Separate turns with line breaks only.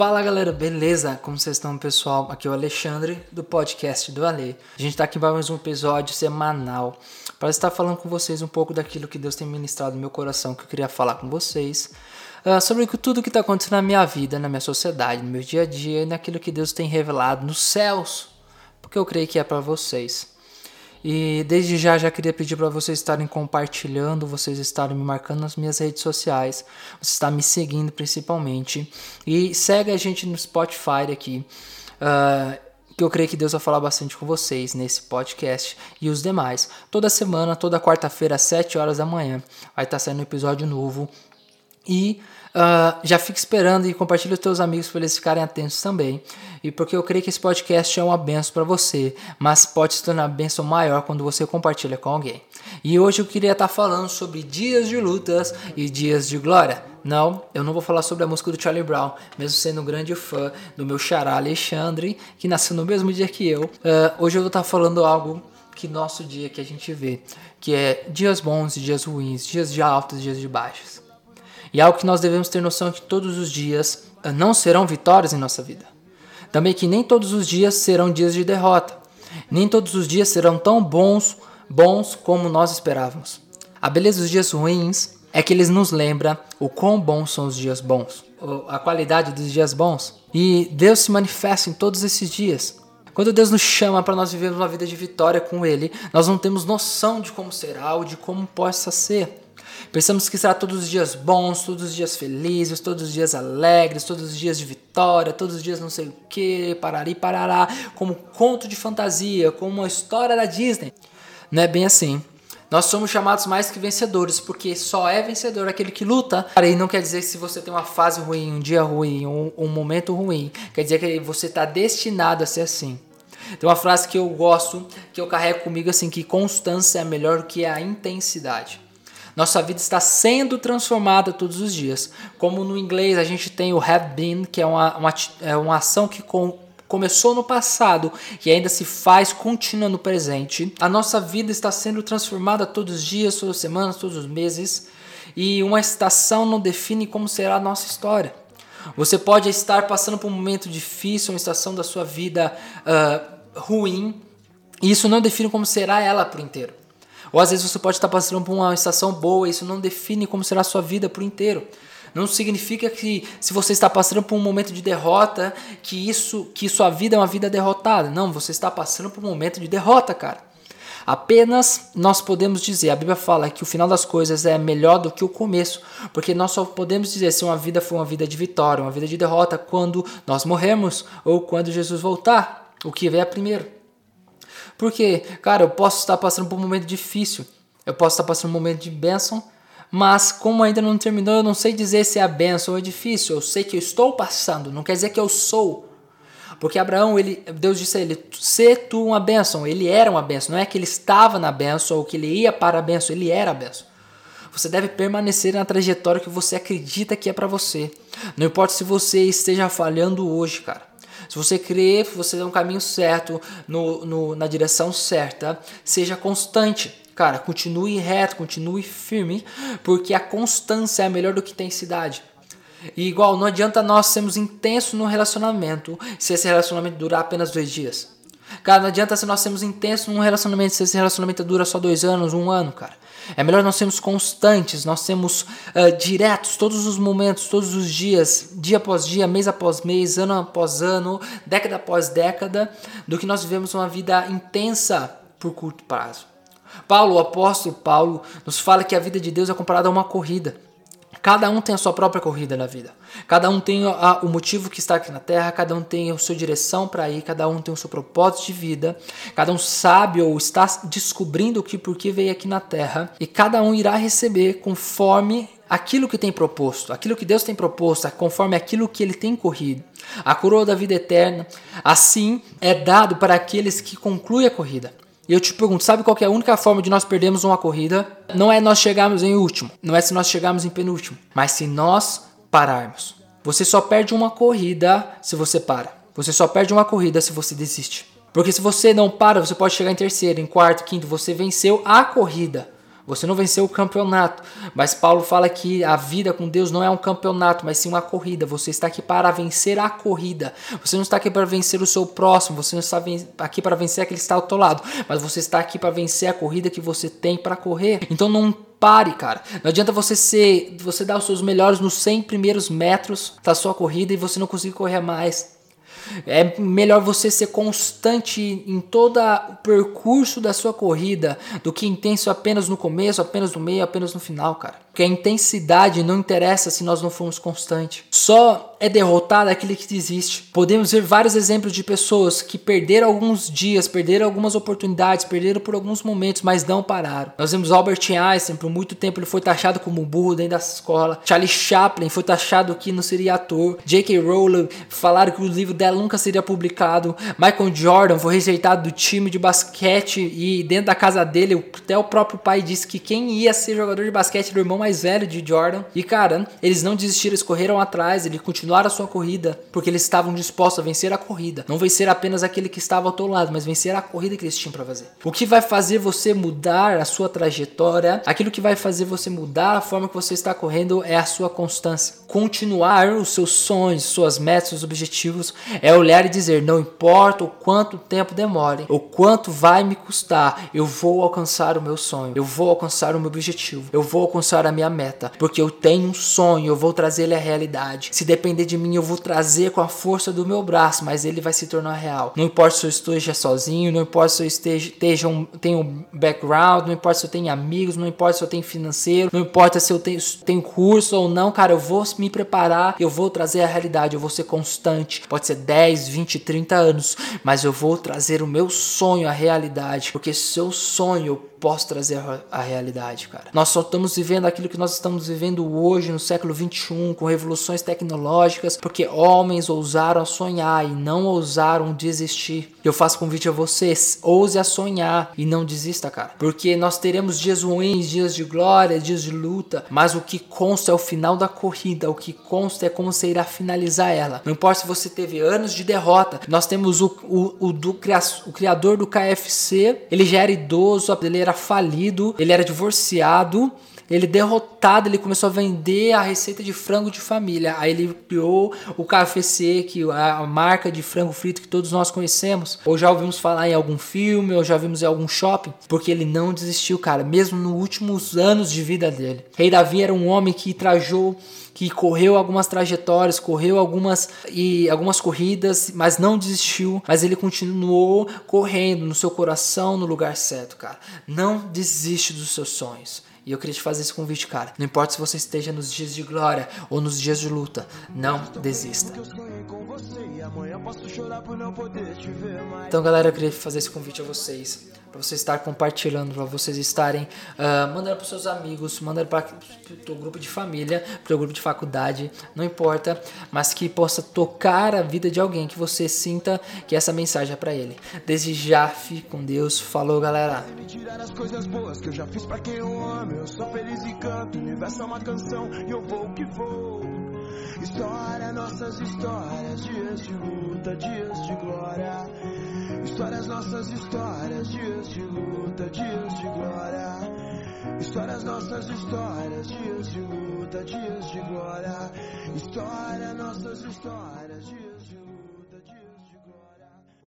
Fala galera, beleza? Como vocês estão, pessoal? Aqui é o Alexandre do podcast do Ale. A gente está aqui para mais um episódio semanal para estar falando com vocês um pouco daquilo que Deus tem ministrado no meu coração, que eu queria falar com vocês. Uh, sobre tudo que está acontecendo na minha vida, na minha sociedade, no meu dia a dia e naquilo que Deus tem revelado nos céus, porque eu creio que é para vocês. E desde já já queria pedir para vocês estarem compartilhando, vocês estarem me marcando nas minhas redes sociais, você está me seguindo principalmente e segue a gente no Spotify aqui. Uh, que eu creio que Deus vai falar bastante com vocês nesse podcast e os demais. Toda semana, toda quarta-feira, às 7 horas da manhã, vai estar saindo um episódio novo. E Uh, já fica esperando e compartilha os teus amigos para eles ficarem atentos também. E porque eu creio que esse podcast é uma benção para você, mas pode se tornar benção maior quando você compartilha com alguém. E hoje eu queria estar tá falando sobre dias de lutas e dias de glória. Não, eu não vou falar sobre a música do Charlie Brown, mesmo sendo um grande fã do meu xará Alexandre, que nasceu no mesmo dia que eu. Uh, hoje eu vou estar tá falando algo que nosso dia que a gente vê, que é dias bons e dias ruins, dias de altos e dias de baixos. E algo que nós devemos ter noção é que todos os dias eh, não serão vitórias em nossa vida. Também que nem todos os dias serão dias de derrota. Nem todos os dias serão tão bons, bons como nós esperávamos. A beleza dos dias ruins é que eles nos lembram o quão bons são os dias bons, a qualidade dos dias bons. E Deus se manifesta em todos esses dias. Quando Deus nos chama para nós vivermos uma vida de vitória com Ele, nós não temos noção de como será ou de como possa ser. Pensamos que será todos os dias bons, todos os dias felizes, todos os dias alegres, todos os dias de vitória, todos os dias não sei o que, parari, parará, como conto de fantasia, como uma história da Disney. Não é bem assim. Nós somos chamados mais que vencedores, porque só é vencedor aquele que luta. E não quer dizer que se você tem uma fase ruim, um dia ruim, um, um momento ruim, quer dizer que você está destinado a ser assim. Tem uma frase que eu gosto, que eu carrego comigo assim, que constância é melhor do que a intensidade. Nossa vida está sendo transformada todos os dias. Como no inglês a gente tem o have been, que é uma, uma, é uma ação que com, começou no passado e ainda se faz contínua no presente. A nossa vida está sendo transformada todos os dias, todas as semanas, todos os meses. E uma estação não define como será a nossa história. Você pode estar passando por um momento difícil, uma estação da sua vida uh, ruim, e isso não define como será ela por inteiro. Ou às vezes você pode estar passando por uma estação boa, isso não define como será a sua vida por inteiro. Não significa que se você está passando por um momento de derrota, que isso, que sua vida é uma vida derrotada. Não, você está passando por um momento de derrota, cara. Apenas nós podemos dizer, a Bíblia fala que o final das coisas é melhor do que o começo, porque nós só podemos dizer se uma vida foi uma vida de vitória, uma vida de derrota, quando nós morremos ou quando Jesus voltar, o que vier primeiro. Porque, cara, eu posso estar passando por um momento difícil, eu posso estar passando por um momento de bênção, mas como ainda não terminou, eu não sei dizer se é a bênção ou é difícil. Eu sei que eu estou passando, não quer dizer que eu sou. Porque Abraão, ele, Deus disse a ele: "Se tu uma bênção". Ele era uma bênção, não é que ele estava na bênção ou que ele ia para a bênção, ele era a bênção. Você deve permanecer na trajetória que você acredita que é para você. Não importa se você esteja falhando hoje, cara. Se você crê, você é um caminho certo, no, no, na direção certa, seja constante. Cara, continue reto, continue firme, porque a constância é melhor do que intensidade. E igual, não adianta nós sermos intensos no relacionamento se esse relacionamento durar apenas dois dias. Cara, não adianta se nós sermos intensos num relacionamento se esse relacionamento dura só dois anos, um ano, cara. É melhor nós sermos constantes, nós sermos uh, diretos todos os momentos, todos os dias, dia após dia, mês após mês, ano após ano, década após década, do que nós vivemos uma vida intensa por curto prazo. Paulo, o apóstolo Paulo, nos fala que a vida de Deus é comparada a uma corrida. Cada um tem a sua própria corrida na vida. Cada um tem a, o motivo que está aqui na Terra, cada um tem a sua direção para ir, cada um tem o seu propósito de vida, cada um sabe ou está descobrindo o que por que veio aqui na Terra, e cada um irá receber conforme aquilo que tem proposto, aquilo que Deus tem proposto, conforme aquilo que ele tem corrido. A coroa da vida eterna, assim, é dado para aqueles que concluem a corrida. E eu te pergunto, sabe qual é a única forma de nós perdermos uma corrida? Não é nós chegarmos em último, não é se nós chegarmos em penúltimo, mas se nós pararmos. Você só perde uma corrida se você para. Você só perde uma corrida se você desiste. Porque se você não para, você pode chegar em terceiro, em quarto, quinto, você venceu a corrida, Você não venceu o campeonato, mas Paulo fala que a vida com Deus não é um campeonato, mas sim uma corrida. Você está aqui para vencer a corrida. Você não está aqui para vencer o seu próximo, você não está aqui para vencer aquele que está ao teu lado, mas você está aqui para vencer a corrida que você tem para correr. Então não pare, cara. Não adianta você ser, você dar os seus melhores nos 100 primeiros metros da sua corrida e você não conseguir correr mais. É melhor você ser constante em todo o percurso da sua corrida do que intenso apenas no começo, apenas no meio, apenas no final, cara. Porque a intensidade não interessa se nós não formos constantes. Só é derrotado aquele que desiste. Podemos ver vários exemplos de pessoas que perderam alguns dias, perderam algumas oportunidades, perderam por alguns momentos, mas não pararam. Nós vemos Albert Einstein, por muito tempo ele foi taxado como burro dentro da escola. Charlie Chaplin foi taxado que não seria ator. J.K. Rowling falaram que o livro dela nunca seria publicado. Michael Jordan foi rejeitado do time de basquete e dentro da casa dele, até o próprio pai disse que quem ia ser jogador de basquete era o irmão mais velho de Jordan. E cara, eles não desistiram, eles correram atrás, eles continuaram a sua corrida porque eles estavam dispostos a vencer a corrida. Não vencer apenas aquele que estava ao teu lado, mas vencer a corrida que eles tinham para fazer. O que vai fazer você mudar a sua trajetória, aquilo que vai fazer você mudar a forma que você está correndo é a sua constância. Continuar os seus sonhos, suas metas, seus objetivos é olhar e dizer: não importa o quanto tempo demore, o quanto vai me custar, eu vou alcançar o meu sonho, eu vou alcançar o meu objetivo, eu vou alcançar a minha meta, porque eu tenho um sonho, eu vou trazer ele à realidade. Se depender de mim, eu vou trazer com a força do meu braço, mas ele vai se tornar real. Não importa se eu esteja sozinho, não importa se eu esteja, esteja um, tenho um background, não importa se eu tenho amigos, não importa se eu tenho financeiro, não importa se eu tenho, tenho curso ou não, cara, eu vou me preparar, eu vou trazer a realidade, eu vou ser constante. Pode ser 10, 20, 30 anos, mas eu vou trazer o meu sonho à realidade, porque seu sonho posso trazer a, realidade, cara. Nós só estamos vivendo aquilo que nós estamos vivendo hoje no século 21, com revoluções tecnológicas, porque homens ousaram sonhar e não ousaram desistir. Eu faço convite a vocês, ouse a sonhar e não desista, cara. Porque nós teremos dias ruins, dias de glória, dias de luta, mas o que consta é o final da corrida, o que consta é como você irá finalizar ela. Não importa se você teve anos de derrota, nós temos o, o, o, do, o criador do KFC, ele já era idoso, ele era falido, ele era divorciado, ele derrotado, ele começou a vender a receita de frango de família. Aí ele criou o KFC, que a marca de frango frito que todos nós conhecemos. Ou já ouvimos falar em algum filme, ou já vimos em algum shopping, porque ele não desistiu, cara, mesmo nos últimos anos de vida dele. Rei Davi era um homem que trajou que correu algumas trajetórias, correu algumas e algumas corridas, mas não desistiu, mas ele continuou correndo no seu coração, no lugar certo, cara. Não desiste dos seus sonhos. E eu queria te fazer esse convite, cara. Não importa se você esteja nos dias de glória ou nos dias de luta, não desista. Então, galera, eu queria fazer esse convite a vocês para você estar compartilhando, para vocês estarem uh, mandando para seus amigos, mandando para o teu grupo de família, para o grupo de faculdade, não importa, mas que possa tocar a vida de alguém, que você sinta que essa mensagem é para ele. Desde já, fique com Deus. Falou, galera. as coisas boas que eu já fiz para quem eu amo. Eu sou feliz e canto, o universo é uma canção e eu vou que vou. História, nossas histórias, dias de luta, dias de glória. Histórias, nossas histórias, dias de luta, dias de glória. Histórias, nossas histórias, dias de luta, dias de glória. História, nossas histórias, dias